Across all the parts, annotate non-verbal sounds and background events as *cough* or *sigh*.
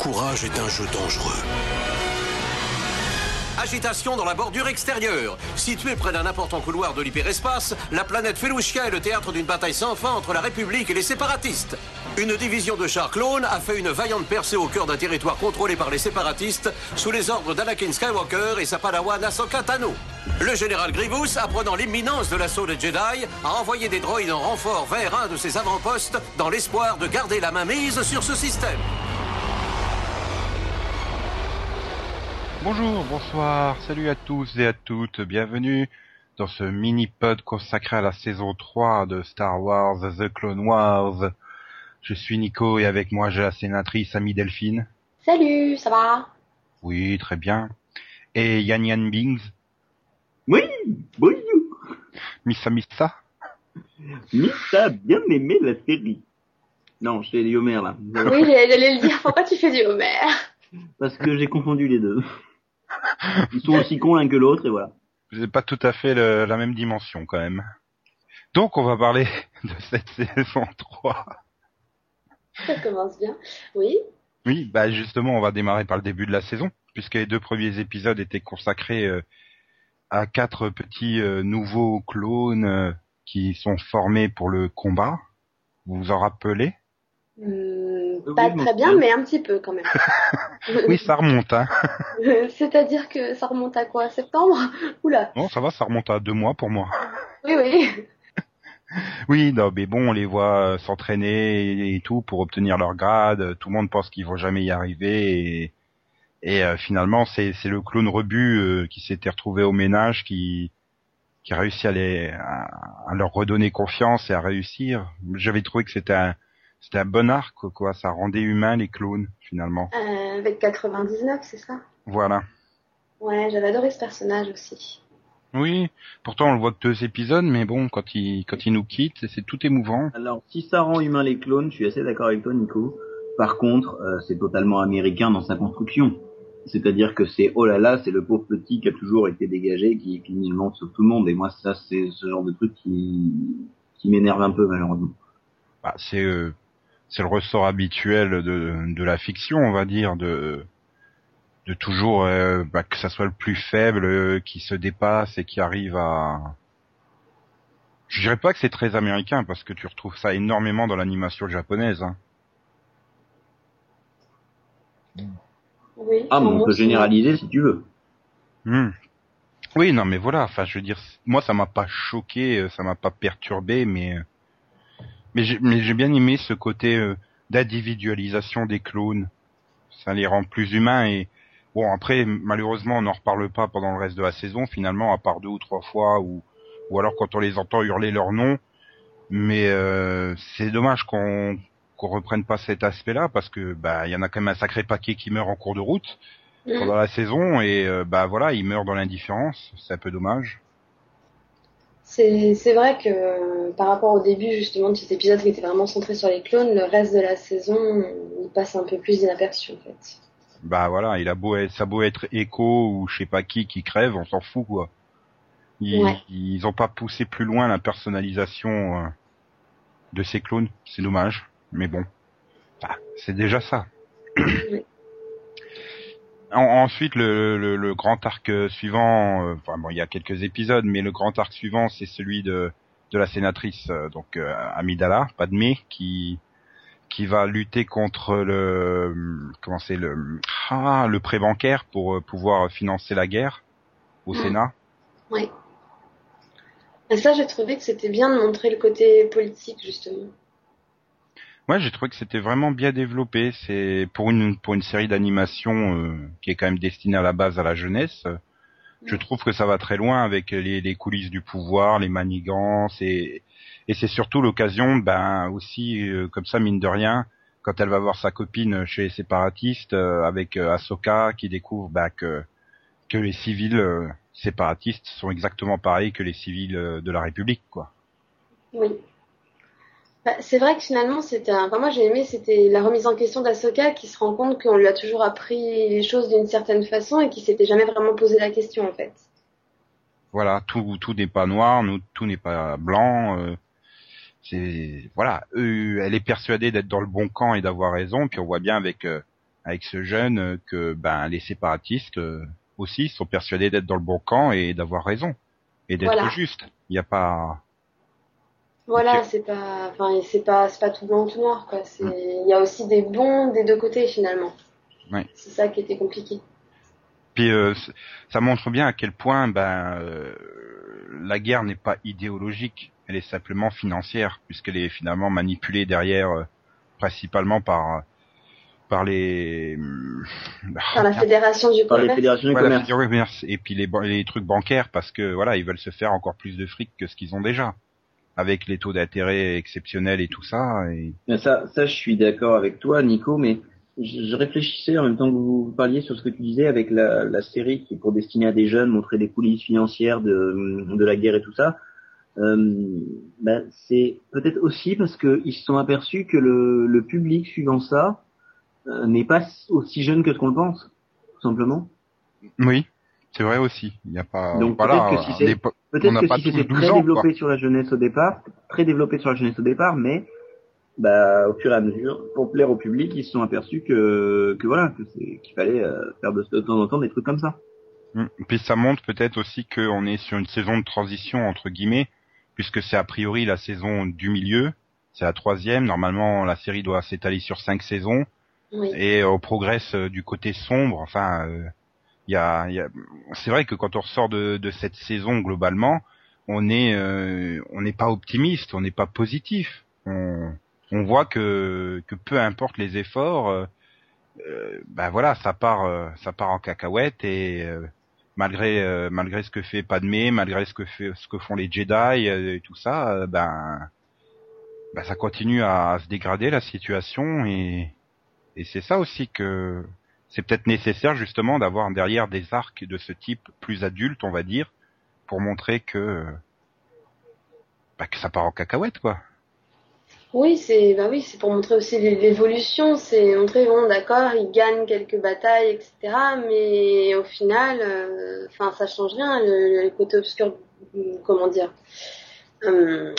courage est un jeu dangereux. Agitation dans la bordure extérieure. Située près d'un important couloir de l'hyperespace, la planète Felushka est le théâtre d'une bataille sans fin entre la République et les séparatistes. Une division de chars clones a fait une vaillante percée au cœur d'un territoire contrôlé par les séparatistes sous les ordres d'Anakin Skywalker et sa padawan Tano. Le général Grievous, apprenant l'imminence de l'assaut des Jedi, a envoyé des droïdes en renfort vers un de ses avant-postes dans l'espoir de garder la main mise sur ce système. Bonjour, bonsoir, salut à tous et à toutes, bienvenue dans ce mini-pod consacré à la saison 3 de Star Wars The Clone Wars. Je suis Nico et avec moi j'ai la sénatrice Amie Delphine. Salut, ça va? Oui, très bien. Et Yann Yann Bings. Oui, bonjour. Missa Missa. Missa a bien aimé la série. Non, je fais du Homer là. Oui, j'allais le dire, pourquoi tu fais du Homer? Parce que j'ai confondu les deux. Ils sont aussi cons l'un que l'autre et voilà. Vous pas tout à fait le, la même dimension quand même. Donc on va parler *laughs* de cette saison 3. Ça commence bien, oui. Oui, bah justement on va démarrer par le début de la saison, puisque les deux premiers épisodes étaient consacrés euh, à quatre petits euh, nouveaux clones euh, qui sont formés pour le combat. Vous vous en rappelez? Hmm, pas très bien, mais un petit peu quand même. *laughs* oui, ça remonte. Hein. *laughs* C'est-à-dire que ça remonte à quoi? Septembre? Oula. Non, ça va, ça remonte à deux mois pour moi. Oui, oui. *laughs* oui, non, mais bon, on les voit s'entraîner et, tout pour obtenir leur grade. Tout le monde pense qu'ils vont jamais y arriver et, et euh, finalement, c'est c'est le clone rebut euh, qui s'était retrouvé au ménage qui qui a réussi à, les, à, à leur redonner confiance et à réussir. J'avais trouvé que c'était un c'était un bon arc, quoi. Ça rendait humain les clones, finalement. Euh, avec 99, c'est ça? Voilà. Ouais, j'avais adoré ce personnage aussi. Oui, pourtant on le voit que deux épisodes, mais bon, quand il quand il nous quitte, c'est tout émouvant. Alors, si ça rend humain les clones, je suis assez d'accord avec toi, Nico. Par contre, euh, c'est totalement américain dans sa construction. C'est-à-dire que c'est oh là là, c'est le pauvre petit qui a toujours été dégagé, qui finalement sauve tout le monde. Et moi, ça, c'est ce genre de truc qui qui m'énerve un peu malheureusement. Bah, c'est euh, c'est le ressort habituel de, de la fiction, on va dire, de de toujours euh, bah, que ça soit le plus faible euh, qui se dépasse et qui arrive à. Je dirais pas que c'est très américain parce que tu retrouves ça énormément dans l'animation japonaise. Hein. Oui. Ah, mais on peut généraliser si tu veux. Hmm. Oui, non, mais voilà. Enfin, je veux dire, moi, ça m'a pas choqué, euh, ça m'a pas perturbé, mais mais j'ai bien aimé ce côté euh, d'individualisation des clones. Ça les rend plus humains et bon après malheureusement on n'en reparle pas pendant le reste de la saison finalement à part deux ou trois fois ou ou alors quand on les entend hurler leur nom. Mais euh, c'est dommage qu'on qu'on reprenne pas cet aspect-là parce que bah il y en a quand même un sacré paquet qui meurt en cours de route mmh. pendant la saison et euh, bah voilà ils meurent dans l'indifférence. C'est un peu dommage. C'est vrai que par rapport au début justement de cet épisode qui était vraiment centré sur les clones, le reste de la saison, il passe un peu plus inaperçu en fait. Bah voilà, il a beau être, ça a beau être Echo ou je sais pas qui qui crève, on s'en fout quoi. Ils, ouais. ils ont pas poussé plus loin la personnalisation euh, de ces clones, c'est dommage, mais bon, bah, c'est déjà ça. Oui. Ensuite, le, le, le, grand arc suivant, euh, enfin bon, il y a quelques épisodes, mais le grand arc suivant, c'est celui de de la sénatrice, euh, donc euh, Amidala, Padmé, qui qui va lutter contre le comment c'est le ah, le prêt bancaire pour pouvoir financer la guerre au mmh. Sénat. Oui. Et ça, j'ai trouvé que c'était bien de montrer le côté politique justement. Ouais, j'ai trouvé que c'était vraiment bien développé. C'est pour une pour une série d'animation euh, qui est quand même destinée à la base à la jeunesse. Je trouve que ça va très loin avec les, les coulisses du pouvoir, les manigances et et c'est surtout l'occasion, ben aussi euh, comme ça mine de rien, quand elle va voir sa copine chez les séparatistes euh, avec Ahsoka qui découvre ben, que que les civils séparatistes sont exactement pareils que les civils de la République, quoi. Oui. Bah, c'est vrai que finalement, c'était un... enfin, moi j'ai aimé, c'était la remise en question d'Asoka qui se rend compte qu'on lui a toujours appris les choses d'une certaine façon et qui s'était jamais vraiment posé la question en fait. Voilà, tout tout n'est pas noir, nous, tout n'est pas blanc. euh, c'est voilà, eux, elle est persuadée d'être dans le bon camp et d'avoir raison. Puis on voit bien avec euh, avec ce jeune euh, que ben les séparatistes euh, aussi sont persuadés d'être dans le bon camp et d'avoir raison et d'être Voilà. juste. Il n'y a pas Voilà, c'est pas, enfin, c'est pas, c'est pas tout blanc tout noir, quoi. C'est, Mm. il y a aussi des bons des deux côtés finalement. Ouais. C'est ça qui était compliqué. Puis euh, ça montre bien à quel point ben euh, la guerre n'est pas idéologique, elle est simplement financière puisqu'elle est finalement manipulée derrière euh, principalement par par les Par la fédération du Par les commerce. fédérations du Voilà, commerce. et puis les, ban- les trucs bancaires parce que voilà ils veulent se faire encore plus de fric que ce qu'ils ont déjà avec les taux d'intérêt exceptionnels et tout ça et Mais Ça, ça, je suis d'accord avec toi, Nico, mais je, je réfléchissais en même temps que vous parliez sur ce que tu disais avec la, la série qui est pour destiner à des jeunes, montrer les coulisses financières de, de la guerre et tout ça. Euh, ben, c'est peut-être aussi parce qu'ils se sont aperçus que le, le public suivant ça euh, n'est pas aussi jeune que ce qu'on le pense, tout simplement. oui c'est vrai aussi il n'y a pas Donc, voilà peut-être que si c'est- Peut-être que si c'était 12 très ans, développé sur la jeunesse au départ, très développé sur la jeunesse au départ, mais bah, au fur et à mesure, pour plaire au public, ils se sont aperçus que, que voilà, que c'est qu'il fallait euh, faire de, de temps en temps des trucs comme ça. Mm. Puis ça montre peut-être aussi qu'on est sur une saison de transition entre guillemets, puisque c'est a priori la saison du milieu, c'est la troisième. Normalement, la série doit s'étaler sur cinq saisons Oui. et on progresse euh, du côté sombre. Enfin, euh, y a, y a... c'est vrai que quand on ressort de, de cette saison globalement, on est, euh, on n'est pas optimiste, on n'est pas positif. On, on voit que, que peu importe les efforts, euh, ben voilà, ça part, euh, ça part en cacahuète et euh, malgré euh, malgré ce que fait Padmé, malgré ce que fait ce que font les Jedi et tout ça, ben ben ça continue à, se dégrader la situation et et c'est ça aussi que c'est peut-être nécessaire justement d'avoir derrière des arcs de ce type plus adultes, on va dire, pour montrer que bah, que ça part en cacahuète quoi. Oui, c'est, bah oui, c'est pour montrer aussi l'é- l'évolution. C'est montrer, bon, d'accord, ils gagnent quelques batailles, etc. Mais au final, euh, enfin, ça change rien. Le, le côté obscur, comment dire. Hum,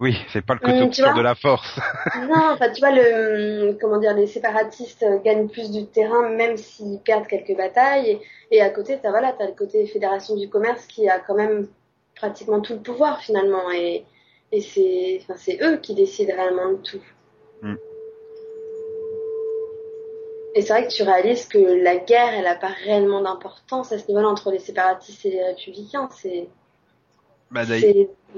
Oui, c'est pas le côté obscur vois de la force. *laughs* Non, enfin, tu vois, le, comment dire, les séparatistes euh, gagnent plus du terrain, même s'ils perdent quelques batailles. Et, et à côté, t'as, voilà, t'as le côté fédération du commerce qui a quand même pratiquement tout le pouvoir, finalement. Et, et c'est, enfin, c'est eux qui décident réellement de tout. Mm. Et c'est vrai que tu réalises que la guerre, elle a pas réellement d'importance à ce niveau-là entre les séparatistes et les républicains. C'est,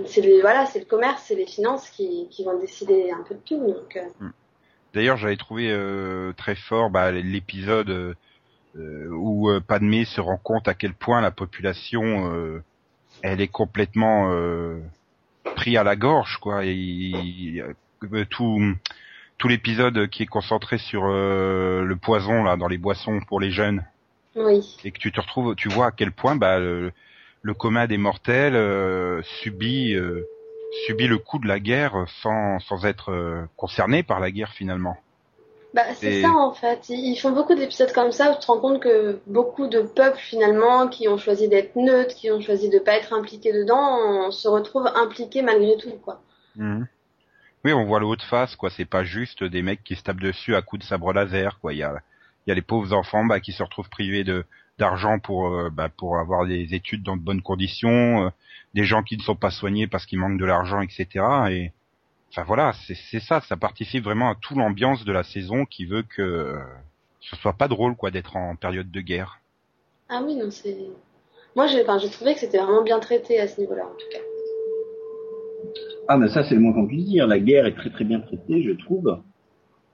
c'est, voilà, c'est le commerce, c'est les finances qui, qui vont décider un peu de tout. Donc, euh, D'ailleurs, j'avais trouvé euh, très fort bah, l'épisode euh, euh, où euh, Padmé se rend compte à quel point la population, euh, elle est complètement euh, pris à la gorge, quoi. Et il- tout tout l'épisode qui est concentré sur euh, le poison là dans les boissons pour les jeunes, oui. et que tu te retrouves, tu vois à quel point bah, le, le commun des mortels euh, subit euh, subit le coup de la guerre sans sans être euh, concerné par la guerre finalement. Bah, c'est Et- ça en fait. Ils font beaucoup d'épisodes comme ça où tu te rends compte que beaucoup de peuples finalement qui ont choisi d'être neutres, qui ont choisi de pas être impliqués dedans, on se retrouve impliqués malgré tout quoi. Mhm. Oui, on voit l'autre face, quoi. C'est pas juste des mecs qui se tapent dessus à coups de sabre laser, quoi. Il y a, il y a les pauvres enfants, bah, qui se retrouvent privés de d'argent pour, euh, bah, pour avoir des études dans de bonnes conditions, euh, des gens qui ne sont pas soignés parce qu'ils manquent de l'argent, etc. Et enfin voilà, c'est ça, ça participe vraiment à toute l'ambiance de la saison qui veut que euh, ce soit pas drôle, quoi, d'être en période de guerre. Ah oui non c'est. Moi j'ai, enfin, j'ai trouvé que c'était vraiment bien traité à ce niveau-là en tout cas. Ah, mais ça, c'est le moins qu'on puisse dire. La guerre est très très bien traitée, je trouve.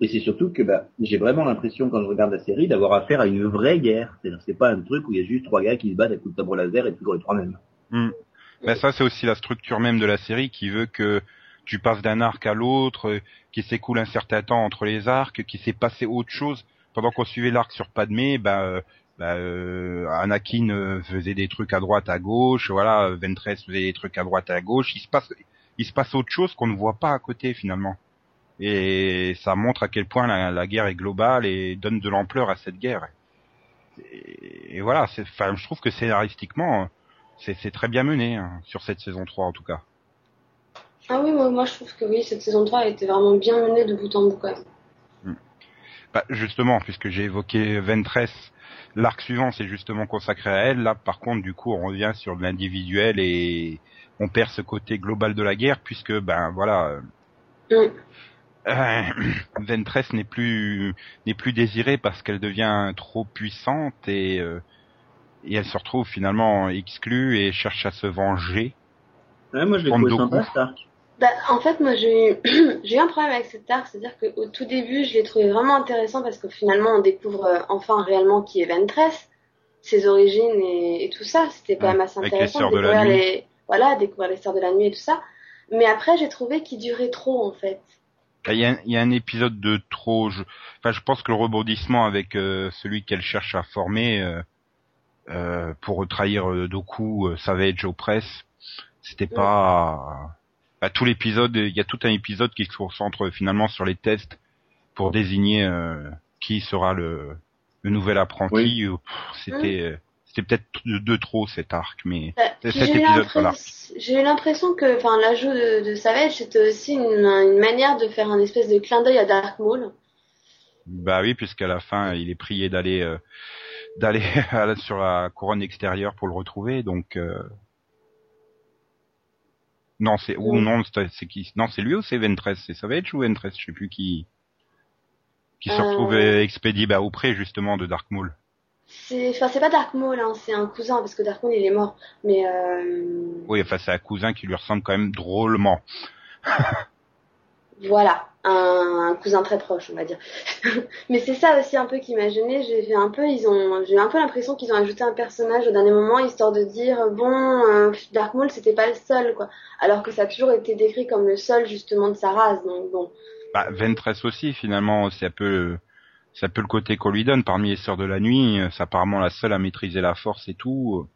Et c'est surtout que bah, j'ai vraiment l'impression, quand je regarde la série, d'avoir affaire à une vraie guerre. C'est pas un truc où il y a juste trois gars qui se battent à coups de sabre laser et toujours les trois mêmes. Ben ça, c'est aussi la structure même de la série qui veut que tu passes d'un arc à l'autre, qu'il s'écoule un certain temps entre les arcs, qu'il s'est passé autre chose. Pendant qu'on suivait l'arc sur Padmé, ben, ben, euh, Anakin euh, faisait des trucs à droite, à gauche, voilà, Ventress faisait des trucs à droite, à gauche. Il se passe, il se passe autre chose qu'on ne voit pas à côté finalement. Et ça montre à quel point la, la guerre est globale et donne de l'ampleur à cette guerre. Et, et voilà, enfin, je trouve que scénaristiquement, c'est très bien mené hein, sur cette saison 3 en tout cas. Ah oui, moi, moi je trouve que oui, cette saison 3 a été vraiment bien menée de bout en bout quand même. Bah, justement, puisque j'ai évoqué Ventress, l'arc suivant c'est justement consacré à elle. Là, par contre, du coup, on revient sur l'individuel et on perd ce côté global de la guerre, puisque ben voilà, Mm. Euh, *clears throat* Ventress n'est plus n'est plus désirée parce qu'elle devient trop puissante et euh, et elle se retrouve finalement exclue et cherche à se venger. Ouais, moi je l'ai trouvé sympa, Stark. Bah, en fait, moi, j'ai eu, *clears throat* j'ai eu un problème avec cet arc, c'est-à-dire qu'au tout début, je l'ai trouvé vraiment intéressant parce que finalement, on découvre euh, enfin réellement qui est Ventress, ses origines et, et tout ça. C'était quand Ouais, même assez avec les intéressant Sœurs de découvrir Nuit. les, voilà, découvrir les sœurs de la nuit et tout ça. Mais après, j'ai trouvé qu'il durait trop, en fait. Bah, Il y, a, il y a un épisode de trop. Je, enfin, je pense que le rebondissement avec euh, celui qu'elle cherche à former euh, euh, pour trahir euh, Doku, euh, Savage au presse, c'était pas. Bah, tout l'épisode, il y a tout un épisode qui se concentre finalement sur les tests pour désigner euh, qui sera le, le nouvel apprenti. C'était, c'était peut-être de, de trop cet arc, mais Bah, puis cet épisode, voilà. J'ai eu l'impression que, enfin, l'ajout de, de Savage, c'était aussi une, une manière de faire un espèce de clin d'œil à Dark Maul. Bah oui, puisqu'à la fin, il est prié d'aller euh, d'aller *laughs* sur la couronne extérieure pour le retrouver. Donc euh... non, c'est ou non, c'est qui Non, c'est lui ou c'est Ventress? C'est Savage ou Ventress? Je sais plus qui qui se Euh. retrouve euh, expédié bah, auprès justement de Dark Maul. C'est, enfin, c'est pas Dark Maul, hein, c'est un cousin parce que Dark Maul il est mort. Mais euh, Oui, enfin c'est un cousin qui lui ressemble quand même drôlement. *laughs* voilà, un, un cousin très proche, on va dire. *laughs* mais c'est ça aussi un peu qui m'a gêné. J'ai fait un peu, ils ont, j'ai eu un peu l'impression qu'ils ont ajouté un personnage au dernier moment histoire de dire bon, euh, Dark Maul c'était pas le seul quoi. Alors que ça a toujours été décrit comme le seul justement de sa race. Donc bon. Bah, Ventress aussi, finalement, c'est un peu, c'est un peu le côté qu'on lui donne. Parmi les sœurs de la nuit, euh, c'est apparemment la seule à maîtriser la force et tout.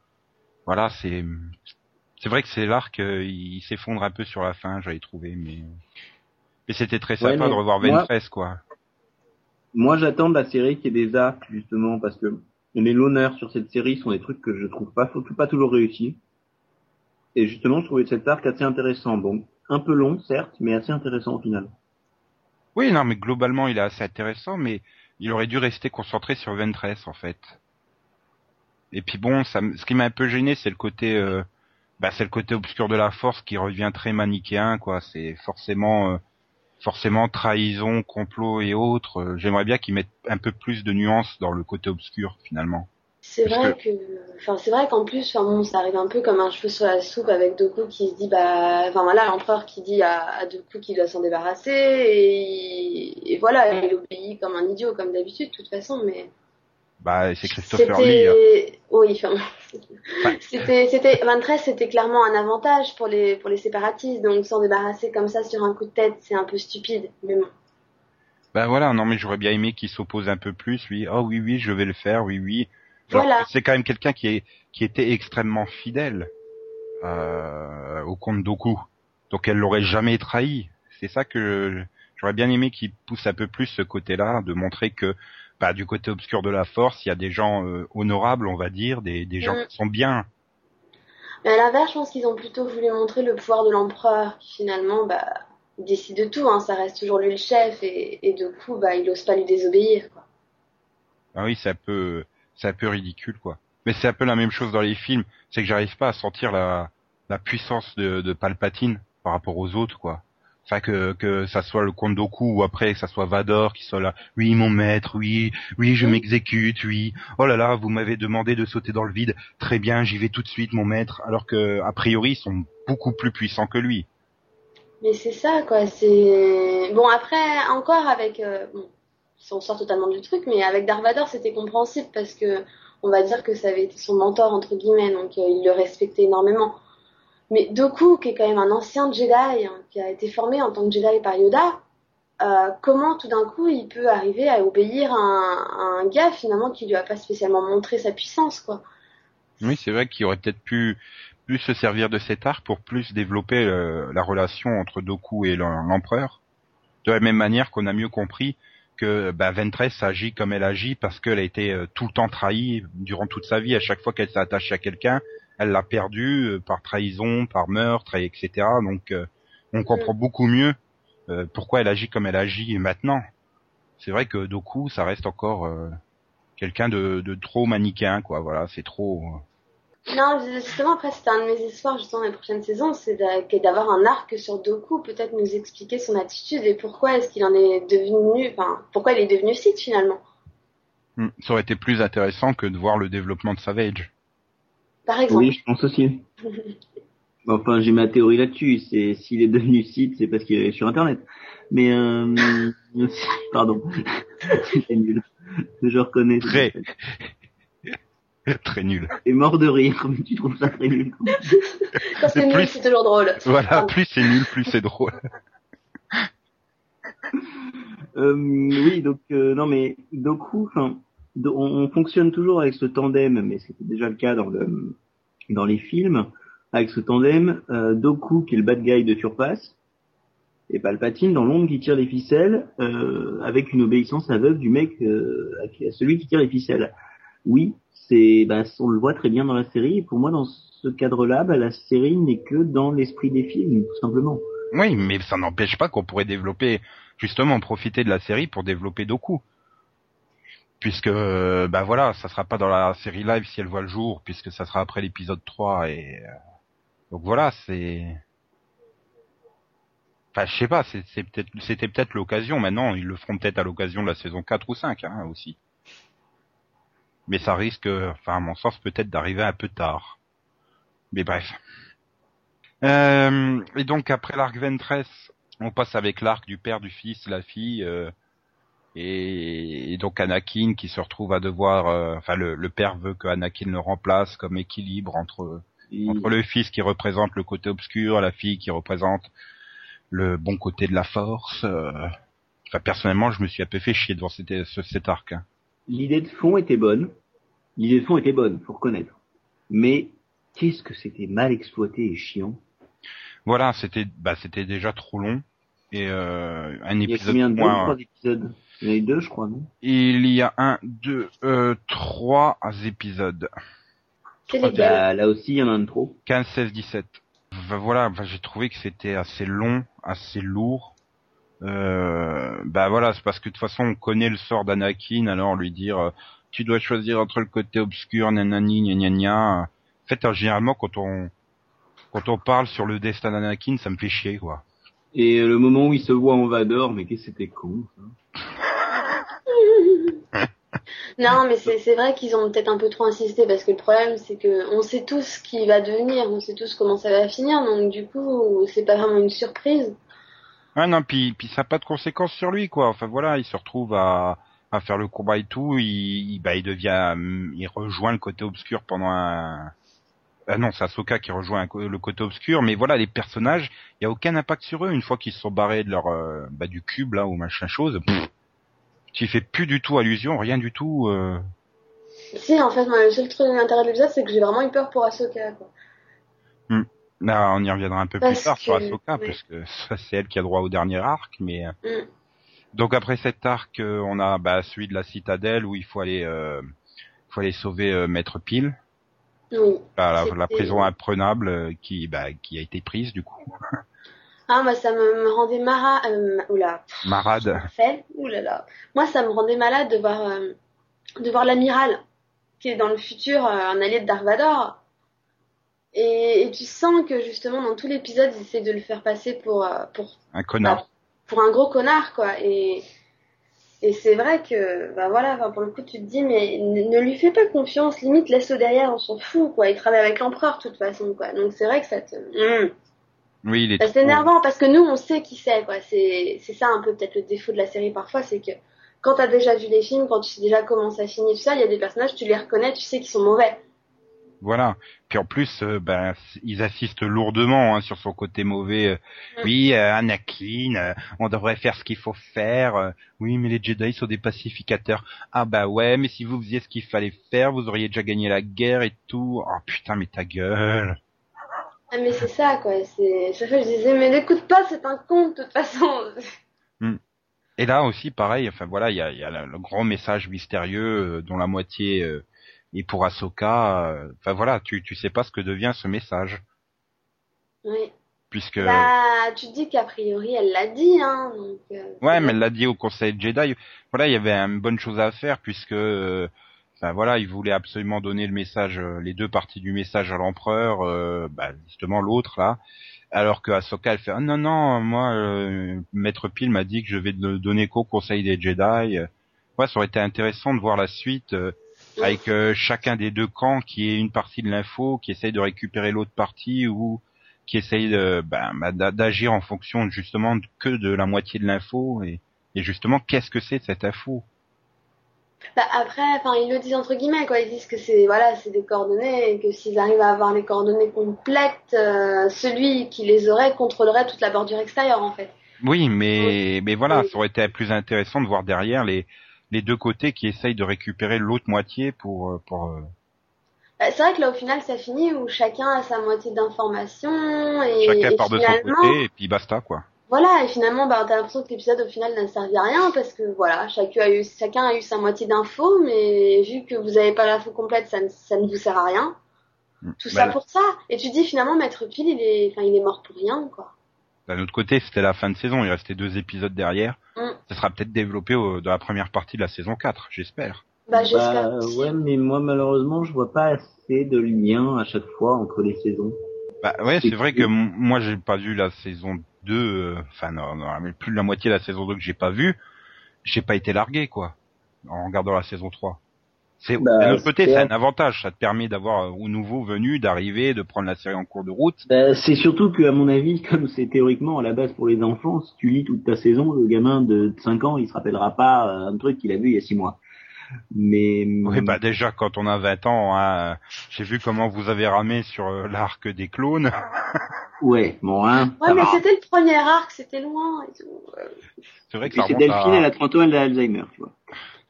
Voilà, c'est, c'est vrai que c'est l'arc, il s'effondre un peu sur la fin, j'avais trouvé, mais, mais c'était très sympa de revoir Ventress, quoi. Moi j'attends de la série qu'il y ait des arcs justement parce que les l'honneur sur cette série sont des trucs que je trouve pas pas toujours réussis. Et justement, je trouvais cet arc assez intéressant. Bon, un peu long certes, mais assez intéressant au final. Oui, non, mais globalement, il est assez intéressant, mais il aurait dû rester concentré sur Ventress, en fait. Et puis bon, ce qui m'a un peu gêné, c'est le côté, euh, bah, c'est le côté obscur de la force qui revient très manichéen, quoi. C'est forcément, euh, forcément trahison, complot et autres. Euh, J'aimerais bien qu'ils mettent un peu plus de nuances dans le côté obscur, finalement. C'est vrai que, enfin, c'est vrai qu'en plus, enfin, bon, ça arrive un peu comme un cheveu sur la soupe avec Doku qui se dit, bah, enfin, voilà, l'empereur qui dit à, à Doku qu'il doit s'en débarrasser et, et voilà, il obéit comme un idiot, comme d'habitude, de toute façon, mais. Bah, c'est Christopher Lee. hein. Oui, enfin, Enfin, c'était, c'était, 23, c'était clairement un avantage pour les, pour les séparatistes, donc s'en débarrasser comme ça sur un coup de tête, c'est un peu stupide, mais bon. Bah voilà, non mais j'aurais bien aimé qu'il s'oppose un peu plus, oui. Oh oui, oui, je vais le faire, oui, oui. Voilà. C'est quand même quelqu'un qui est qui était extrêmement fidèle euh, au comte Doku, donc elle l'aurait jamais trahi. C'est ça que j'aurais bien aimé qu'il pousse un peu plus ce côté-là, de montrer que bah, du côté obscur de la force, il y a des gens euh, honorables, on va dire, des, des gens Mm. qui sont bien. Mais à l'inverse, je pense qu'ils ont plutôt voulu montrer le pouvoir de l'empereur, qui finalement, bah, il décide de tout, hein, ça reste toujours lui le chef, et, et du coup, bah, il ose pas lui désobéir, quoi. Ah oui, c'est un peu, c'est un peu ridicule, quoi. Mais c'est un peu la même chose dans les films, c'est que j'arrive pas à sentir la, la puissance de, de Palpatine par rapport aux autres, quoi. Enfin que que ça soit le comte Doku ou après que ça soit Vador qui soit là. Oui, mon maître, oui, oui, je m'exécute, oui. Oh là là, vous m'avez demandé de sauter dans le vide. Très bien, j'y vais tout de suite, mon maître. Alors que a priori, ils sont beaucoup plus puissants que lui. Mais c'est ça, quoi, c'est... Bon, après, encore avec... euh, bon, on sort totalement du truc, mais avec Dark Vador, c'était compréhensible, parce que on va dire que ça avait été son mentor, entre guillemets, donc euh, il le respectait énormément. Mais Doku, qui est quand même un ancien Jedi, hein, qui a été formé en tant que Jedi par Yoda, euh, comment tout d'un coup il peut arriver à obéir à un, un gars finalement qui lui a pas spécialement montré sa puissance, quoi? Oui, c'est vrai qu'il aurait peut-être pu se servir de cet art pour plus développer euh, la relation entre Doku et l'em- l'empereur. De la même manière qu'on a mieux compris que bah, Ventress agit comme elle agit parce qu'elle a été euh, tout le temps trahie durant toute sa vie. À chaque fois qu'elle s'est attachée à quelqu'un, elle l'a perdu euh, par trahison, par meurtre, et etc. Donc euh, on comprend beaucoup mieux euh, pourquoi elle agit comme elle agit maintenant. C'est vrai que Doku, ça reste encore quelqu'un de, de trop manichéen, quoi. Voilà, c'est trop. Non, justement, après, c'était un de mes espoirs, justement, les prochaines saisons, c'est d'avoir un arc sur Doku, peut-être nous expliquer son attitude et pourquoi est-ce qu'il en est devenu, enfin, pourquoi il est devenu Sith, finalement. Hmm, ça aurait été plus intéressant que de voir le développement de Savage. Par exemple. Oui, je pense aussi. *laughs* enfin, j'ai ma théorie là-dessus. C'est s'il est devenu Sith, c'est parce qu'il est sur Internet. Mais euh... *laughs* pardon, *laughs* c'est nul. Je reconnais. Très. *laughs* très nul. Et mort de rire, mais tu trouves ça très nul. *laughs* Quand c'est nul, c'est toujours drôle. Voilà, plus c'est nul, plus c'est drôle. *laughs* euh, oui, donc euh, non mais Doku, enfin, on, fonctionne toujours avec ce tandem, mais c'était déjà le cas dans le dans les films, avec ce tandem euh, Doku qui est le bad guy de surface et Palpatine dans l'ombre qui tire les ficelles euh, avec une obéissance aveugle du mec euh, à celui qui tire les ficelles. Oui, c'est bah, on le voit très bien dans la série. Et pour moi, dans ce cadre-là, bah, la série n'est que dans l'esprit des films, tout simplement. Oui, mais ça n'empêche pas qu'on pourrait développer, justement, profiter de la série pour développer Doku. Puisque, bah voilà, ça sera pas dans la série live si elle voit le jour, puisque ça sera après l'épisode 3 et... Euh, donc voilà, c'est... Enfin, je sais pas, c'est peut-être, c'était peut-être l'occasion. Maintenant, ils le feront peut-être à l'occasion de la saison 4 ou 5, hein, aussi. Mais ça risque, enfin, à mon sens, peut-être d'arriver un peu tard. Mais bref. Euh, et donc, après l'arc Ventress, on passe avec l'arc du père, du fils, la fille, euh, et, donc Anakin qui se retrouve à devoir, euh, enfin, le, le, père veut que Anakin le remplace comme équilibre entre entre le fils qui représente le côté obscur, la fille qui représente le bon côté de la force. Euh, enfin, personnellement, je me suis un peu fait chier devant cet, cet arc. Hein. L'idée de fond était bonne. L'idée de fond était bonne, faut reconnaître. Mais qu'est-ce que c'était mal exploité et chiant? Voilà, c'était bah c'était déjà trop long et euh, un épisode. Il y a combien de épisodes? Il y en a deux, je crois, non? Il y a un, deux, euh, trois épisodes. Là, là aussi, il y en a un de trop. 15, 16, 17 voilà, j'ai trouvé que c'était assez long, assez lourd. Euh, bah voilà, c'est parce que de toute façon on connaît le sort d'Anakin, alors lui dire euh, tu dois choisir entre le côté obscur, nanani, gna gna gna. En fait, euh, généralement quand on quand on parle sur le destin d'Anakin, ça me fait chier quoi. Et le moment où il se voit en Vador, mais qu'est-ce que c'était con ça. *laughs* Non, mais c'est vrai qu'ils ont peut-être un peu trop insisté parce que le problème c'est que on sait tous ce qui va devenir, on sait tous comment ça va finir, donc du coup c'est pas vraiment une surprise. Ah non, puis puis ça n'a pas de conséquences sur lui quoi. Enfin voilà, il se retrouve à à faire le combat et tout, il, bah il devient, il rejoint le côté obscur pendant un. Ah non, c'est Ahsoka qui rejoint le côté obscur, mais voilà, les personnages, il y a aucun impact sur eux une fois qu'ils sont barrés de leur euh, bah, du cube là ou machin chose. Tu fais plus du tout allusion, rien du tout. Euh... Si, en fait, moi, le seul truc d'intérêt de l'épisode, c'est que j'ai vraiment eu peur pour Ahsoka. Quoi. Là, on y reviendra un peu plus tard sur Ahsoka, parce que ça, c'est elle qui a droit au dernier arc. Mais euh, hmm. donc après cet arc, euh, on a bah, celui de la citadelle où il faut aller, euh, faut aller sauver euh, Maître Pile. Oui. Bah, la, la, prison imprenable qui, bah, qui a été prise du coup. Ah, moi, ça me, rendait mara, euh, oula. Marade. Oulala. Moi, ça me rendait malade de voir, euh, de voir l'amiral, qui est dans le futur euh, un allié de Dark Vador. Et, et, tu sens que justement dans tout l'épisode ils essaient de le faire passer pour euh, pour un connard, bah, pour un gros connard quoi. Et et c'est vrai que bah voilà, enfin, pour le coup tu te dis mais ne, lui fais pas confiance, limite laisse-le derrière, on s'en fout quoi. Il travaille avec l'empereur de toute façon quoi. Donc c'est vrai que ça te mmh. Oui, il est. Bah, c'est énervant parce que nous, on sait qui c'est, quoi. C'est, c'est ça un peu peut-être le défaut de la série parfois, c'est que quand t'as déjà vu les films, quand tu sais déjà comment ça finit, tout ça, il y a des personnages, tu les reconnais, tu sais qu'ils sont mauvais. Voilà. Puis en plus, euh, ben, ils assistent lourdement hein, sur son côté mauvais. Euh, mm. Oui, euh, Anakin, on devrait faire ce qu'il faut faire. oui, mais les Jedi sont des pacificateurs. Ah bah ouais, mais si vous faisiez ce qu'il fallait faire, vous auriez déjà gagné la guerre et tout. Oh putain, mais ta gueule. Ah mais c'est ça quoi, c'est chaque fois je disais mais n'écoute pas, c'est un con de toute façon. Hmm. Et là aussi pareil, enfin voilà, il y a, y a, le grand message mystérieux dont la moitié Et pour Ahsoka, euh, enfin voilà, tu tu sais pas ce que devient ce message, Oui. puisque Bah, tu dis qu'a priori, elle l'a dit, hein. Donc, euh, ouais, mais elle l'a dit au Conseil Jedi. Voilà, il y avait une bonne chose à faire puisque, euh, enfin voilà, il voulait absolument donner le message, euh, les deux parties du message à l'empereur, euh, bah, justement l'autre là. Alors que Ahsoka, elle fait ah, non non, moi, euh, Maître Pile m'a dit que je vais le donner qu'au Conseil des Jedi. Ouais, ça aurait été intéressant de voir la suite. Avec euh, chacun des deux camps qui est une partie de l'info, qui essaye de récupérer l'autre partie ou qui essaye de, ben, bah, d'a- d'agir en fonction justement que de la moitié de l'info et, et justement qu'est-ce que c'est cette info? Bah, après, enfin, ils le disent entre guillemets, quoi. Ils disent que c'est, voilà, c'est des coordonnées et que s'ils arrivent à avoir les coordonnées complètes, euh, celui qui les aurait contrôlerait toute la bordure extérieure, en fait. Oui, mais mais voilà, Oui. ça aurait été plus intéressant de voir derrière les les deux côtés qui essayent de récupérer l'autre moitié pour euh, pour euh, Bah, c'est vrai que là, au final, ça finit où chacun a sa moitié d'informations et, chacun et part de son finalement, côté et puis basta quoi. voilà, et finalement, bah, t'as l'impression que l'épisode, au final, n'a servi à rien parce que, voilà, chacun a eu, chacun a eu sa moitié d'infos, mais vu que vous avez pas l'info complète, ça ne, ça ne vous sert à rien. Tout Bah, ça pour ça. Et tu dis, finalement, Maître Pile, il est, enfin, il est mort pour rien, quoi. D'un autre côté, c'était la fin de saison, il restait deux épisodes derrière. Mm. Ça sera peut-être développé au- dans la première partie de la saison 4, j'espère. Bah, j'espère Bah, aussi. ouais, mais moi malheureusement, je vois pas assez de lien à chaque fois entre les saisons. Bah ouais, C'est vrai que moi j'ai pas vu la saison 2, euh, enfin non, non, mais plus de la moitié de la saison 2 que j'ai pas vu. J'ai pas été largué quoi en regardant la saison 3. C'est Bah, d'un autre côté, c'est- un avantage, ça te permet d'avoir euh, aux nouveaux venus d'arriver, de prendre la série en cours de route. Bah, c'est surtout que, à mon avis, *laughs* comme c'est théoriquement à la base pour les enfants, si tu lis toute ta saison, le gamin de 5 ans, il se rappellera pas euh, un truc qu'il a vu il y a 6 mois. Mais Oui, bah déjà quand on a 20 ans, hein, j'ai vu comment vous avez ramé sur euh, l'arc des clones. *laughs* ouais, bon hein. Ouais, mais c'était le premier arc, c'était loin et tout. C'est vrai que c'est Delphine, elle a 30 ans, elle a Alzheimer, tu vois.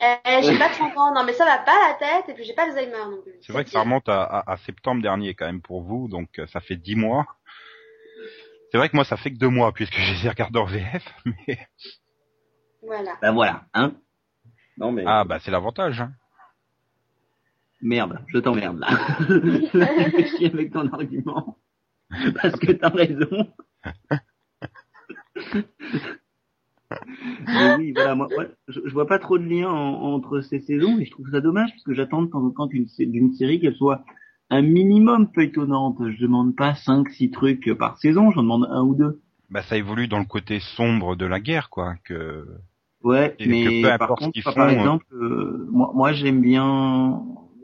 Eh, j'ai *laughs* pas 30 ans, non mais ça va pas la tête et puis j'ai pas Alzheimer non plus. C'est vrai que ça remonte à, à- à septembre dernier quand même pour vous, donc euh, ça fait 10 mois. C'est vrai que moi ça fait que deux mois puisque je les ai regardés en VF, *laughs* mais Voilà. Bah voilà, hein. Non mais ah bah c'est l'avantage. Hein. merde, je t'emmerde là. *laughs* je réfléchis avec ton argument. *laughs* Parce que t'as raison. *laughs* Mais oui, voilà, moi, moi, je, je vois pas trop de lien en- entre ces saisons et je trouve ça dommage parce que j'attends de temps en temps qu'une d'une série qu'elle soit un minimum feuilletonnante. Je demande pas 5 six trucs par saison, j'en demande un ou deux. Bah ça évolue dans le côté sombre de la guerre quoi. Que Ouais, Et que mais peu par importe ce contre, qu'ils par font, euh, exemple, euh, moi, moi j'aime bien,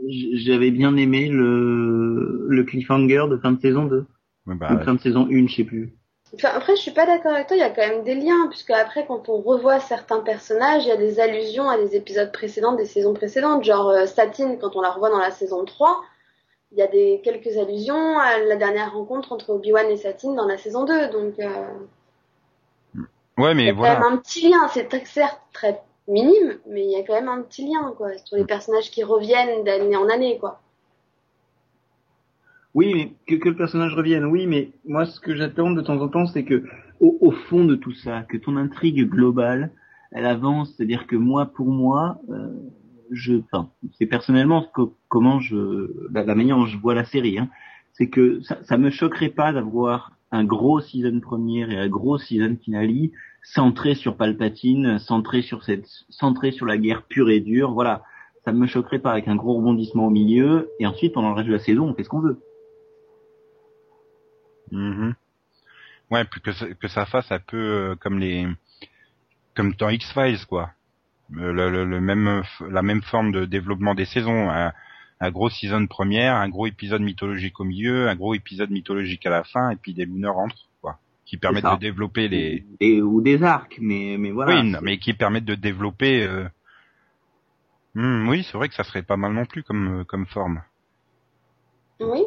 j'avais bien aimé le, le cliffhanger de fin de saison 2, ouais, ou bah, fin de saison 1, je sais plus. Enfin, après, je suis pas d'accord avec toi, il y a quand même des liens, puisque après, quand on revoit certains personnages, il y a des allusions à des épisodes précédents, des saisons précédentes, genre euh, Satine, quand on la revoit dans la saison 3, il y a des quelques allusions à la dernière rencontre entre Obi-Wan et Satine dans la saison 2, donc euh, ouais il y mais a quand voilà. même un petit lien, c'est très- certes très minime, mais il y a quand même un petit lien, quoi, sur les personnages qui reviennent d'année en année, quoi. Oui, mais que, le personnage revienne, oui, mais moi ce que j'attends de temps en temps, c'est que au, au fond de tout ça, que ton intrigue globale, elle avance, c'est-à-dire que moi, pour moi, euh, je, enfin, c'est personnellement co- comment je, la, la manière dont je vois la série, hein, c'est que ça, ça me choquerait pas d'avoir un gros season première et un gros season finale centré sur Palpatine, centré sur cette, centré sur la guerre pure et dure, voilà. Ça me choquerait pas avec un gros rebondissement au milieu, et ensuite, pendant le reste de la saison, on fait ce qu'on veut. Mhm. Ouais, puis que, ça- que ça fasse un peu euh, comme les comme dans X Files quoi. Euh, Le, le- le même la même forme de développement des saisons. Un, un gros season première, un gros épisode mythologique au milieu, un gros épisode mythologique à la fin, et puis des luneurs entre quoi, qui permettent de développer les. Et, ou des arcs, mais, mais voilà. oui, non, mais qui permettent de développer. euh, hmm, oui, c'est vrai que ça serait pas mal non plus comme comme forme. Oui.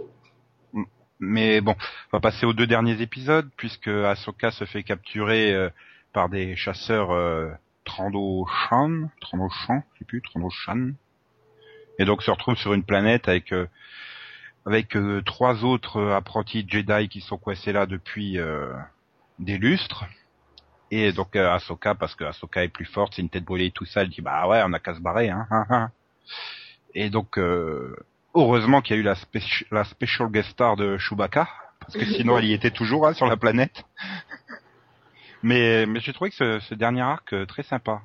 Mais bon, on va passer aux deux derniers épisodes puisque Ahsoka se fait capturer euh, par des chasseurs euh, Trandoshan, Trandoshan, je sais plus, Trandoshan, et donc se retrouve sur une planète avec euh, avec euh, trois autres euh, apprentis Jedi qui sont coincés là depuis euh, des lustres. Et donc euh, Ahsoka, parce que Ahsoka est plus forte, c'est une tête brûlée et tout ça, elle dit bah ouais, on a qu'à se barrer, hein. hein, hein. Et donc, heureusement qu'il y a eu la, spéci- la special guest star de Chewbacca, parce que sinon *laughs* elle y était toujours hein, sur la planète. Mais, mais j'ai trouvé que ce, ce dernier arc euh, très sympa.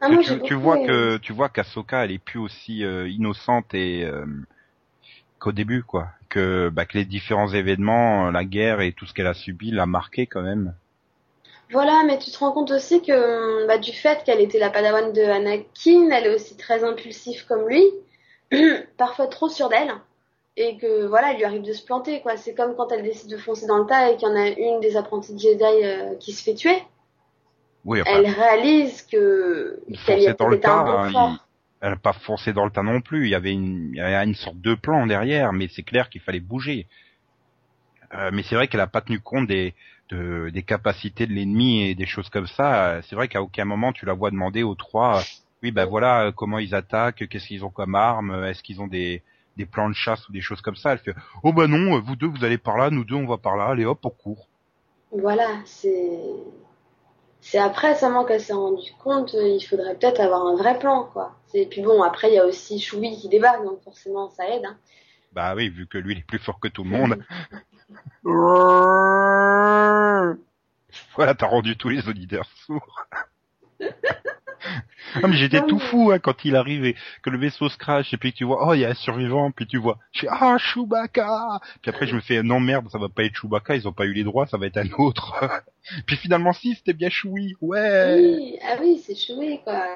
Ah, moi, tu, vois aimé. que tu vois qu'Ahsoka elle est plus aussi euh, innocente et euh, qu'au début quoi. Que bah, que les différents événements, la guerre et tout ce qu'elle a subi l'a marqué quand même. Voilà, mais tu te rends compte aussi que bah, du fait qu'elle était la padawan de Anakin, elle est aussi très impulsive comme lui, *clears throat* parfois trop sûre d'elle, et que voilà, il lui arrive de se planter quoi. C'est comme quand elle décide de foncer dans le tas et qu'il y en a une des apprenties de Jedi euh, qui se fait tuer. Oui, enfin, Elle réalise que qu'elle y a fonçait dans le un tas, bon hein, elle n'a pas foncé dans le tas non plus. Il y avait une, il y avait une sorte de plan derrière, mais c'est clair qu'il fallait bouger. Euh, mais c'est vrai qu'elle a pas tenu compte des, de- des capacités de l'ennemi et des choses comme ça. C'est vrai qu'à aucun moment tu la vois demander aux trois, oui ben voilà euh, comment ils attaquent, qu'est-ce qu'ils ont comme armes, euh, est-ce qu'ils ont des, des plans de chasse ou des choses comme ça. Elle fait, oh bah non, euh, vous deux vous allez par là, nous deux on va par là, allez hop on court. Voilà, c'est c'est après seulement qu'elle s'est rendue compte, il faudrait peut-être avoir un vrai plan quoi. Et puis bon, après il y a aussi Choui qui débarque, donc forcément ça aide. Hein. Bah oui, vu que lui il est plus fort que tout le monde. *laughs* Voilà, t'as rendu tous les auditeurs sourds. *laughs* ah mais j'étais tout fou hein, quand il arrivait, que le vaisseau se crache et puis tu vois, oh il y a un survivant, puis tu vois, je fais ah Chewbacca, puis après je me fais non merde, ça va pas être Chewbacca, ils ont pas eu les droits, ça va être un autre. *laughs* puis finalement si, c'était bien Chewie, ouais. Oui, ah oui, c'est Choui quoi.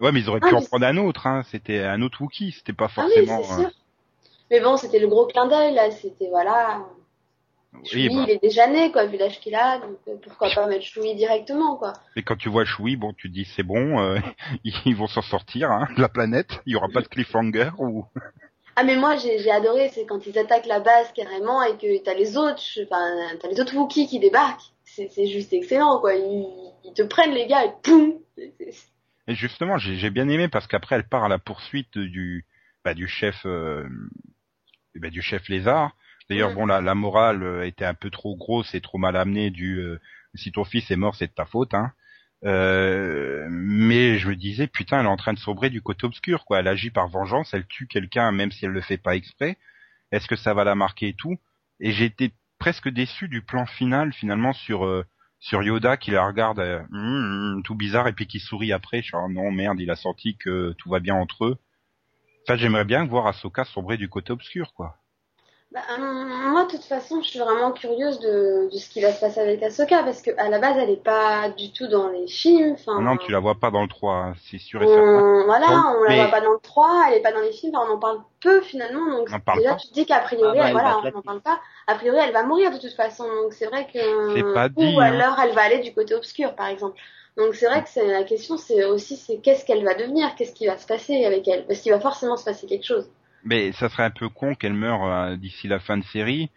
Ouais mais ils auraient Ah, pu en prendre un autre, hein. c'était un autre Wookie, c'était pas Ah oui, forcément. euh, sûr. Mais bon, c'était le gros clin d'œil là, c'était voilà. Choui, oui, bah, il est déjà né quoi, vu l'âge qu'il a, donc euh, pourquoi pas mettre Choui directement quoi. Et quand tu vois Chewie, bon, tu te dis c'est bon, euh, *laughs* ils vont s'en sortir hein, de la planète. Il y aura pas de cliffhanger ou. *laughs* Ah mais moi j'ai adoré, c'est quand ils attaquent la base carrément et que t'as les autres, enfin t'as les autres Wookiees qui débarquent. C'est juste excellent quoi. Ils, ils te prennent les gars et poum. Et justement, j'ai j'ai bien aimé parce qu'après elle part à la poursuite du bah, du chef euh, bah, du chef lézard. D'ailleurs, Mhm. bon, la, la morale euh, était un peu trop grosse et trop mal amenée du euh, si ton fils est mort, c'est de ta faute. Hein. Euh, mais je me disais, putain, elle est en train de sombrer du côté obscur, quoi. Elle agit par vengeance, elle tue quelqu'un même si elle le fait pas exprès. Est-ce que ça va la marquer et tout? Et j'ai été presque déçu du plan final finalement sur euh, sur Yoda qui la regarde euh, hum, hum, tout bizarre et puis qui sourit après. Je suis ah non merde, il a senti que tout va bien entre eux. Ça, j'aimerais bien voir Ahsoka sombrer du côté obscur, quoi. Bah, hum, moi de toute façon je suis vraiment curieuse de, de ce qui va se passer avec Ahsoka parce que à la base elle est pas du tout dans les films. Enfin, Non, tu la vois pas dans le 3, hein, c'est sûr et certain. on, voilà, Donc, on la mais- voit pas dans le 3, elle est pas dans les films, on en parle peu finalement, donc On en parle déjà pas. tu te dis qu'a priori, Ah bah, voilà, va on n'en parle pas, a priori elle va mourir de toute façon, donc c'est vrai que, C'est pas ou hein. alors elle va aller du côté obscur par exemple. Donc c'est vrai que c'est la question, c'est aussi c'est qu'est-ce qu'elle va devenir, qu'est-ce qui va se passer avec elle, parce qu'il va forcément se passer quelque chose. Mais ça serait un peu con qu'elle meure euh, d'ici la fin de série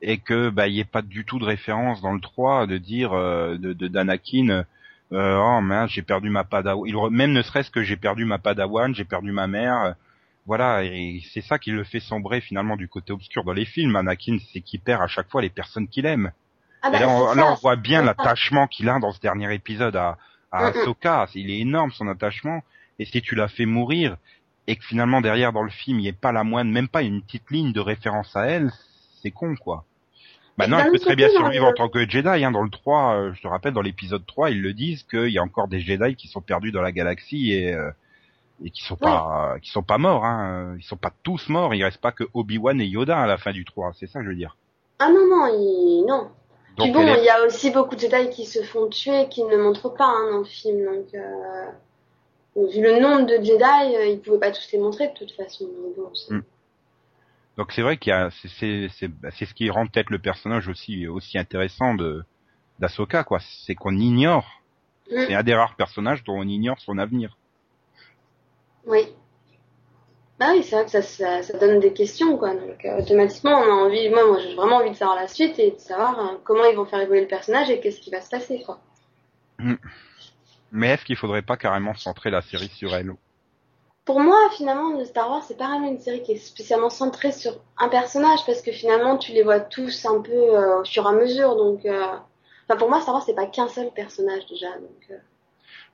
et que bah il y ait pas du tout de référence dans le 3 de dire euh, de d'Anakin euh, oh mince j'ai perdu ma padawan il même ne serait-ce que j'ai perdu ma padawan j'ai perdu ma mère. Voilà et c'est ça qui le fait sombrer finalement du côté obscur. Dans les films Anakin c'est qu'il perd à chaque fois les personnes qu'il aime. Ah et là on, là, on voit bien l'attachement qu'il a dans ce dernier épisode à à Mm, mm. Ahsoka. Il est énorme son attachement. Et si tu l'as fait mourir et que finalement derrière dans le film il n'y ait pas la moindre, même pas une petite ligne de référence à elle, c'est con quoi. Maintenant, Et elle peut très bien survivre en tant que Jedi. Hein, dans le 3, euh, je te rappelle, dans l'épisode 3, ils le disent qu'il y a encore des Jedi qui sont perdus dans la galaxie et, euh, et qui sont pas qui sont pas morts. Hein. Ils sont pas tous morts. Il reste pas que Obi-Wan et Yoda à la fin du 3. C'est ça que je veux dire. Ah non non, il... non. Puis Donc bon, elle est- il y a aussi beaucoup de Jedi qui se font tuer, qui ne montrent pas hein, dans le film. Donc, euh, vu le nombre de Jedi, euh, ils pouvaient pas tous les montrer de toute façon. Donc, bon, c'est- Mm. Donc c'est vrai qu'il y a, c'est bah, c'est ce qui rend peut-être le personnage aussi aussi intéressant de d'Ahsoka quoi. C'est qu'on ignore. Mm. C'est un des rares personnages dont on ignore son avenir. Oui. Bah oui, c'est vrai que ça, ça, ça donne des questions, quoi. Donc, euh, automatiquement, on a envie, moi, moi, j'ai vraiment envie de savoir la suite et de savoir euh, comment ils vont faire évoluer le personnage et qu'est-ce qui va se passer, quoi. Mais est-ce qu'il faudrait pas carrément centrer la série sur elle? Pour moi, finalement, Star Wars, c'est pas vraiment une série qui est spécialement centrée sur un personnage parce que finalement, tu les vois tous un peu euh, fur et à mesure. Donc, euh... enfin, pour moi, Star Wars, c'est pas qu'un seul personnage déjà. Donc, euh,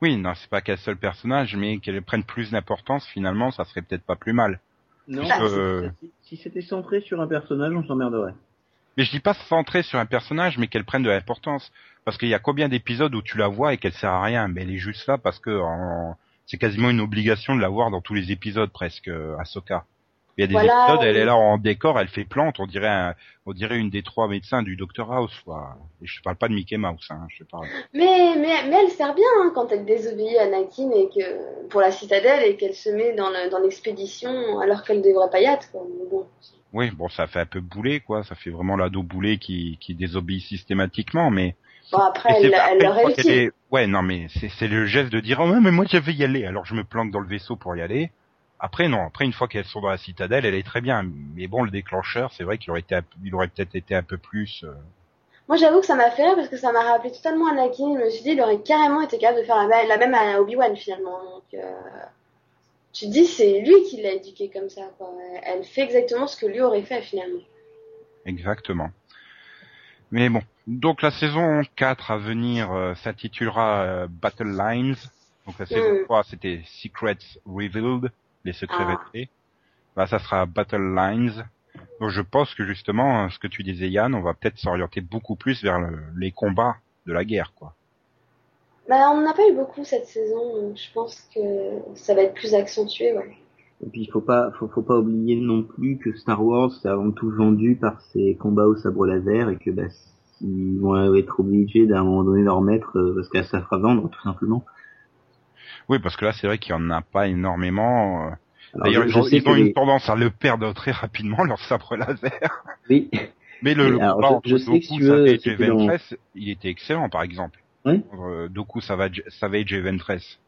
Oui, non, c'est pas qu'un seul personnage, mais qu'elle prenne plus d'importance, finalement, ça serait peut-être pas plus mal. Non, Euh, si, si c'était centré sur un personnage, on s'emmerderait. Mais je dis pas centrer sur un personnage, mais qu'elle prenne de l'importance. Parce qu'il y a combien d'épisodes où tu la vois et qu'elle sert à rien, mais elle est juste là parce que en- c'est quasiment une obligation de la voir dans tous les épisodes presque, euh, Ahsoka. Il y a des Voilà, épisodes, elle oui. est là en décor, elle fait plante, on dirait un- on dirait une des trois médecins du Dr House, quoi. Et je parle pas de Mickey Mouse, hein, je parle. Mais, mais, mais elle sert bien hein, quand elle désobéit à Anakin et que, pour la citadelle et qu'elle se met dans le- dans l'expédition alors qu'elle devrait pas y être. Quoi. Mais bon. Oui, bon, ça fait un peu boulet, quoi. Ça fait vraiment l'ado boulet qui, qui désobéit systématiquement, mais. Bon, après, elle, pas- elle réussit. est- Ouais, non, mais c'est le geste de dire, oh, mais moi, je vais y aller. Alors, je me planque dans le vaisseau pour y aller. Après, non. Après, une fois qu'elles sont dans la citadelle, elle est très bien. Mais bon, le déclencheur, c'est vrai qu'il aurait été, il aurait peut-être été un peu plus. euh, Moi, j'avoue que ça m'a fait rire parce que ça m'a rappelé totalement Anakin. Je me suis dit, il aurait carrément été capable de faire la, même- la même à Obi-Wan finalement. Donc, euh, tu te dis, c'est lui qui l'a éduqué comme ça. Quoi. Elle fait exactement ce que lui aurait fait finalement. Exactement. Mais bon. Donc, la saison 4 à venir euh, s'intitulera euh, Battle Lines. Donc, la saison Mm. 3, c'était Secrets Revealed, les secrets Ah. révélés. Bah, ça sera Battle Lines. Donc, je pense que justement, euh, ce que tu disais Yann, on va peut-être s'orienter beaucoup plus vers le- les combats de la guerre, quoi. Bah, on n'a pas eu beaucoup cette saison. donc Je pense que ça va être plus accentué. Ouais. Et puis il faut pas, faut, faut pas oublier non plus que Star Wars c'est avant tout vendu par ses combats au sabre laser et que bah, ils vont être obligés d'un moment donné d'en remettre euh, parce que ça fera vendre tout simplement. Oui, parce que là, c'est vrai qu'il y en a pas énormément. euh. D'ailleurs, ils ont, ils ont une les- tendance à le perdre très rapidement, leur sabre laser. Oui, Mais le, combat entre je si Savage et dans- il était excellent, par exemple. Oui. Euh, Doku, Savage, Savage et Ventress.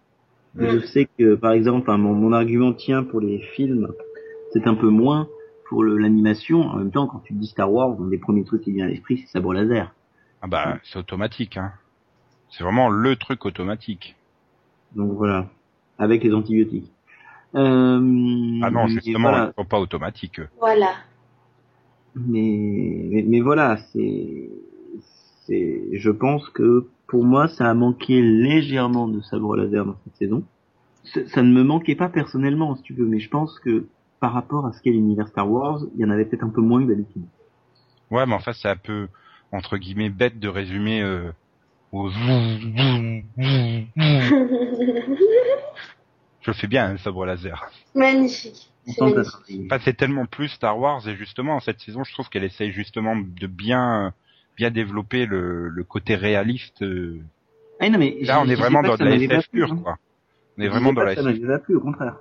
Mais je sais que par exemple, enfin, mon, mon argument tient pour les films, c'est un peu moins pour l'animation. En même temps, quand tu dis Star Wars, un des premiers trucs qui vient à l'esprit, c'est sabre laser. Ah bah, c'est automatique, hein. C'est vraiment le truc automatique. Donc voilà, avec les antibiotiques. Euh, Ah non, justement, voilà. ils sont pas automatiques. eux. Voilà. mais, mais, mais voilà, c'est, c'est, je pense que pour moi, ça a manqué légèrement de sabre laser dans cette saison. Ça, ça ne me manquait pas personnellement, si tu veux, mais je pense que par rapport à ce qu'est l'univers Star Wars, il y en avait peut-être un peu moins que d'habitude. Ouais, mais en fait, c'est un peu, entre guillemets, bête de résumer euh, aux... *laughs* Je le fais bien, un sabre laser. Magnifique. Enfin, c'est tellement plus Star Wars, et justement, cette saison, je trouve qu'elle essaye justement de bien bien développer le, le côté réaliste. euh. Ah non, mais Là, on est vraiment dans de ça la SF pure, hein. quoi. On est Je vraiment dans la Ça SF. pas plu, au contraire.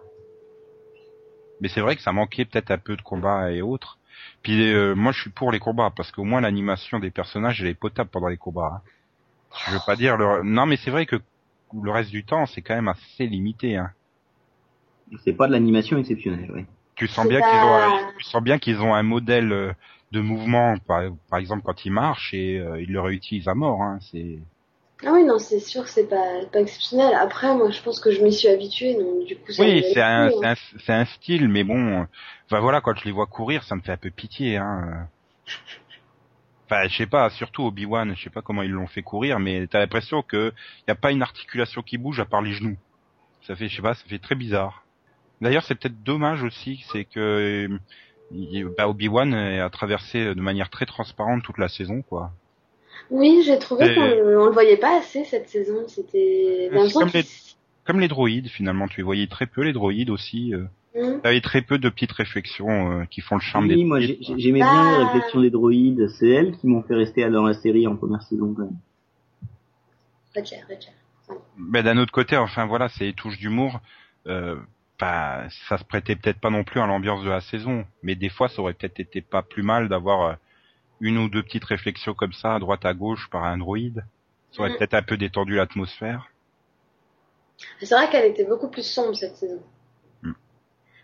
Mais c'est vrai que ça manquait peut-être un peu de combats et autres. Puis euh, moi, je suis pour les combats parce qu'au moins l'animation des personnages elle est potable pendant les combats. hein. Je veux pas dire le... non, mais c'est vrai que le reste du temps, c'est quand même assez limité. Hein. C'est pas de l'animation exceptionnelle, oui. Tu sens bien pas- qu'ils ont, un- tu sens bien qu'ils ont un modèle euh, de mouvement, par, par exemple quand ils marchent et euh, ils le réutilisent à mort. Hein. C'est Ah oui, non, c'est sûr que c'est pas, pas exceptionnel. Après, moi, je pense que je m'y suis habituée, donc du coup, ça oui, me c'est un, un, style, mais bon, euh, enfin voilà, quand je les vois courir, ça me fait un peu pitié. Hein. Enfin, je sais pas, surtout Obi-Wan, je sais pas comment ils l'ont fait courir, mais t'as l'impression que y a pas une articulation qui bouge à part les genoux. Ça fait, je sais pas, ça fait très bizarre. D'ailleurs, c'est peut-être dommage aussi, c'est que euh, il- bah, Obi-Wan a traversé de manière très transparente toute la saison, quoi. Oui, j'ai trouvé qu'on on le voyait pas assez cette saison. C'était. L'impression comme les- Comme les droïdes, finalement, tu les voyais très peu, les droïdes aussi. Euh, Hmm. T'avais très peu de petites réflexions euh, qui font le charme Oui, des moi j'aimais Bah. bien les réflexions des droïdes, c'est elles qui m'ont fait rester dans la série en première saison quand même. Roger, Roger. Mais d'un autre côté, enfin voilà, c'est les touches d'humour. Euh, bah, ça se prêtait peut-être pas non plus à l'ambiance de la saison, mais des fois, ça aurait peut-être été pas plus mal d'avoir euh, une ou deux petites réflexions comme ça, à droite à gauche, par un droïde. Ça aurait peut-être un peu détendu l'atmosphère. C'est vrai qu'elle était beaucoup plus sombre cette saison.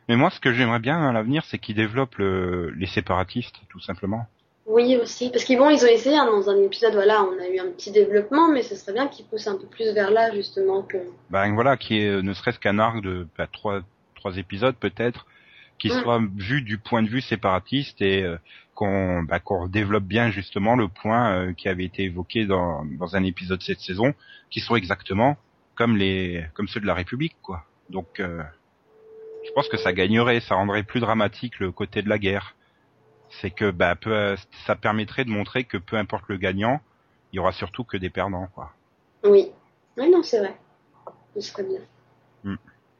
Mais moi, ce que j'aimerais bien à l'avenir, c'est qu'ils développent le- les séparatistes, tout simplement. Oui, aussi. Parce qu'ils bon, ils ont essayé hein, dans un épisode, voilà, on a eu un petit développement, mais ce serait bien qu'ils poussent un peu plus vers là, justement, que. Ben voilà, qui est euh, ne serait-ce qu'un arc de bah, trois trois épisodes peut-être, qui Mm. soit vu du point de vue séparatiste et euh, qu'on bah, qu'on développe bien justement le point euh, qui avait été évoqué dans dans un épisode de cette saison, qui soit exactement comme les comme ceux de la République, quoi. Donc, euh, je pense que ça gagnerait, ça rendrait plus dramatique le côté de la guerre. C'est que bah, peu, ça permettrait de montrer que peu importe le gagnant, il y aura surtout que des perdants, quoi. Oui. Oui, non, c'est vrai. Ce serait bien.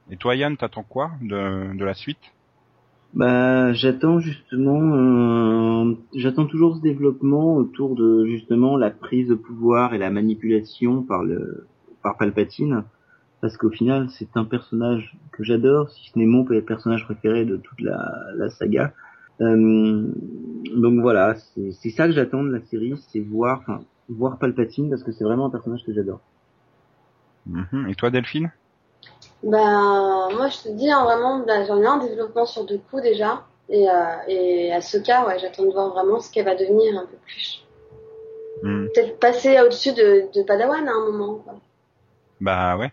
Et toi, Yann, t'attends quoi de, de la suite? Bah, j'attends justement, euh, j'attends toujours ce développement autour de justement la prise de pouvoir et la manipulation par le par Palpatine, parce qu'au final, c'est un personnage que j'adore, si ce n'est mon personnage préféré de toute la, la saga. Euh, donc voilà, c'est ça que j'attends de la série, c'est voir, enfin, voir Palpatine parce que c'est vraiment un personnage que j'adore. Mhm. Et toi, Delphine? Ben, moi, je te dis, hein, vraiment, ben, j'en ai un développement sur deux coups déjà. Et, euh, et à ce cas, ouais, j'attends de voir vraiment ce qu'elle va devenir un peu plus. Mhm. Peut-être passer au-dessus de, de Padawan à un moment. Quoi. Bah ouais.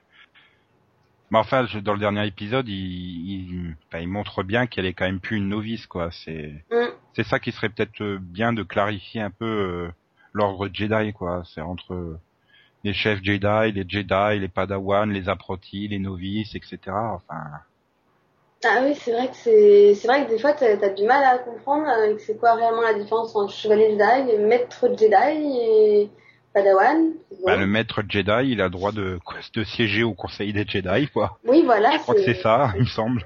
Mais enfin, je- dans le dernier épisode, il, il, enfin, il montre bien qu'elle est quand même plus une novice, quoi. C'est Mm. c'est ça qui serait peut-être euh, bien de clarifier un peu euh, l'ordre Jedi, quoi. C'est entre euh, les chefs Jedi, les Jedi, les Padawan, les apprentis, les novices, etc. Enfin, Ah oui, c'est vrai que c'est c'est vrai que des fois t'as as du mal à comprendre euh, que c'est quoi réellement la différence entre chevalier Jedi, et maître Jedi et Padawan. Bon. bah, le maître Jedi, il a le droit de, de siéger au Conseil des Jedi, quoi. Oui, voilà. Je crois que c'est ça, il me semble.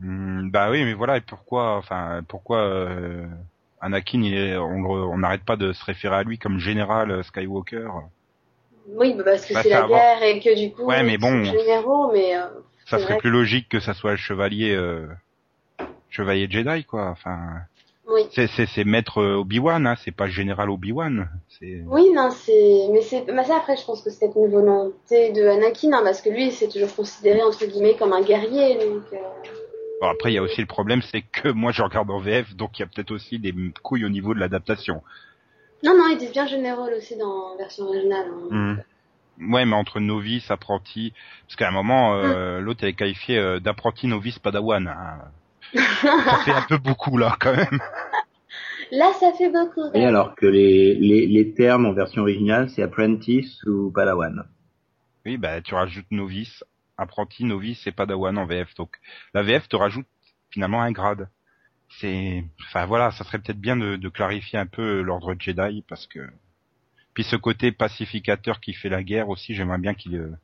Hmm, bah oui, mais voilà, et pourquoi, enfin, pourquoi euh, Anakin, il est, on n'arrête pas de se référer à lui comme général euh, Skywalker? Oui, bah parce que Bah, c'est la guerre et que du coup Ouais, mais bon. généraux, mais euh, Ça serait plus logique que ça soit le chevalier, euh, chevalier Jedi, quoi. Enfin, oui. c'est c'est c'est maître euh, Obi-Wan, hein, c'est pas général Obi-Wan. C'est Oui, non, c'est, mais c'est, ça après, je pense que c'est une volonté de Anakin, hein, parce que lui, il s'est toujours considéré entre guillemets comme un guerrier, donc. euh, Bon, après, il y a aussi le problème, c'est que *laughs* moi, je regarde en VF, donc il y a peut-être aussi des couilles au niveau de l'adaptation. Non, non, ils disent bien général aussi dans la version originale. hein. Hmm. Ouais, mais entre novice, apprenti, parce qu'à un moment, euh, l'autre elle est qualifié euh, d'apprenti novice padawan. hein. Ça fait un peu beaucoup là, quand même. Là, ça fait beaucoup. Et alors que les, les, les termes en version originale, c'est apprentice ou padawan. Oui, bah tu rajoutes novice, apprenti, novice et padawan en VF. Donc la VF te rajoute finalement un grade. C'est, enfin voilà, ça serait peut-être bien de, de clarifier un peu l'ordre Jedi parce que puis ce côté pacificateur qui fait la guerre aussi, j'aimerais bien qu'il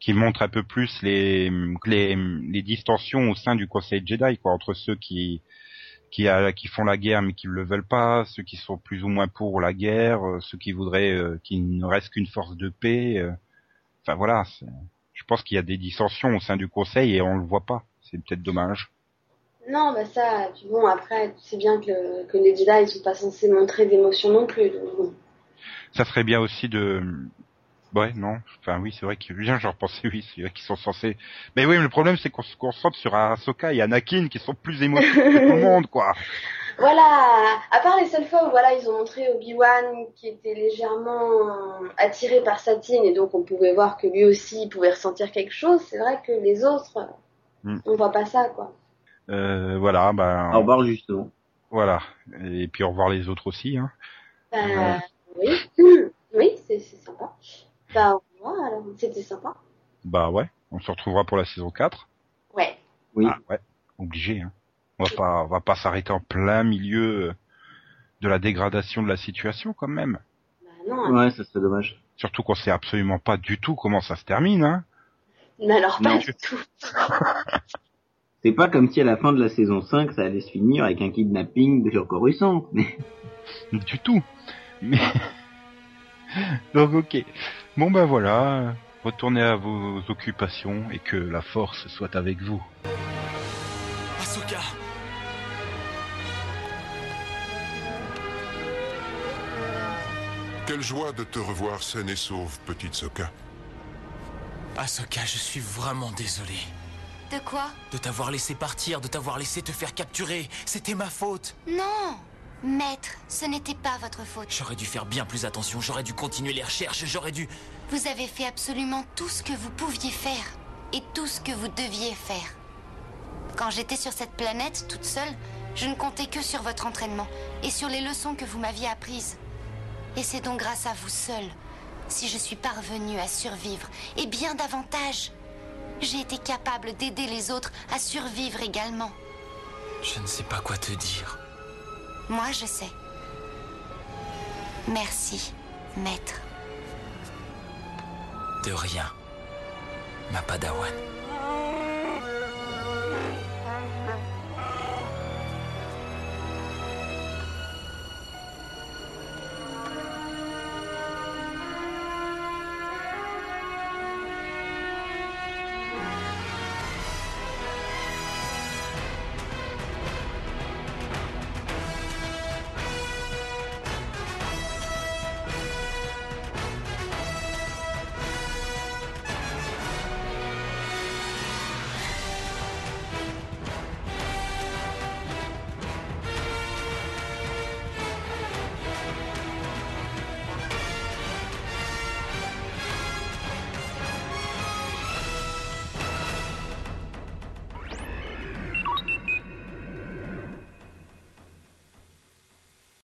qu'il montre un peu plus les, les les distensions au sein du Conseil Jedi quoi entre ceux qui qui, a, qui font la guerre mais qui ne le veulent pas, ceux qui sont plus ou moins pour la guerre, euh, ceux qui voudraient euh, qu'il ne reste qu'une force de paix. euh. Enfin voilà, c'est- je pense qu'il y a des dissensions au sein du Conseil et on le voit pas. C'est peut-être dommage. Non, bah ça, puis bon, après, tu sais bien que, le- que les Jedi, ils sont pas censés montrer d'émotion non plus. donc. Ça serait bien aussi de... Ouais, non. Enfin oui, c'est vrai que bien, j'en repensais, oui, c'est vrai qu'ils sont censés... Mais oui, mais le problème c'est qu'on se concentre sur Ahsoka et Anakin qui sont plus émotifs que tout le *laughs* monde, quoi. Voilà, à part les seules fois où voilà, ils ont montré Obi-Wan qui était légèrement attiré par Satine et donc on pouvait voir que lui aussi il pouvait ressentir quelque chose, c'est vrai que les autres, Hmm. on voit pas ça quoi. Euh, voilà, ben... Au revoir justement. Voilà. Et puis au revoir les autres aussi, hein. Bah, oui, *clears throat* oui, c'est c'est sympa. Bah, au revoir, alors, c'était sympa. Bah ouais, on se retrouvera pour la saison 4. Ouais. Oui. Ah ouais, obligé. Hein. On va pas, on va pas s'arrêter en plein milieu euh, de la dégradation de la situation quand même. Bah, non, Ouais, ça serait dommage. Surtout qu'on sait absolument pas du tout comment ça se termine. Hein. mais alors pas Non. du tout. *laughs* C'est pas comme si à la fin de la saison 5, ça allait se finir avec un kidnapping de Coruscant. Mais Du tout. Mais *laughs* donc ok. Bon ben voilà, retournez à vos occupations et que la force soit avec vous. Ahsoka Quelle joie de te revoir saine et sauve, petite Soka. Ahsoka, je suis vraiment désolé. De quoi? De t'avoir laissé partir, de t'avoir laissé te faire capturer. C'était ma faute. Non Maître, ce n'était pas votre faute. J'aurais dû faire bien plus attention, j'aurais dû continuer les recherches, j'aurais dû... Vous avez fait absolument tout ce que vous pouviez faire. Et tout ce que vous deviez faire. Quand j'étais sur cette planète, toute seule, je ne comptais que sur votre entraînement et sur les leçons que vous m'aviez apprises. Et c'est donc grâce à vous seul si je suis parvenue à survivre, et bien davantage. J'ai été capable d'aider les autres à survivre également. Je ne sais pas quoi te dire. Moi, je sais. Merci, maître. De rien, ma padawan.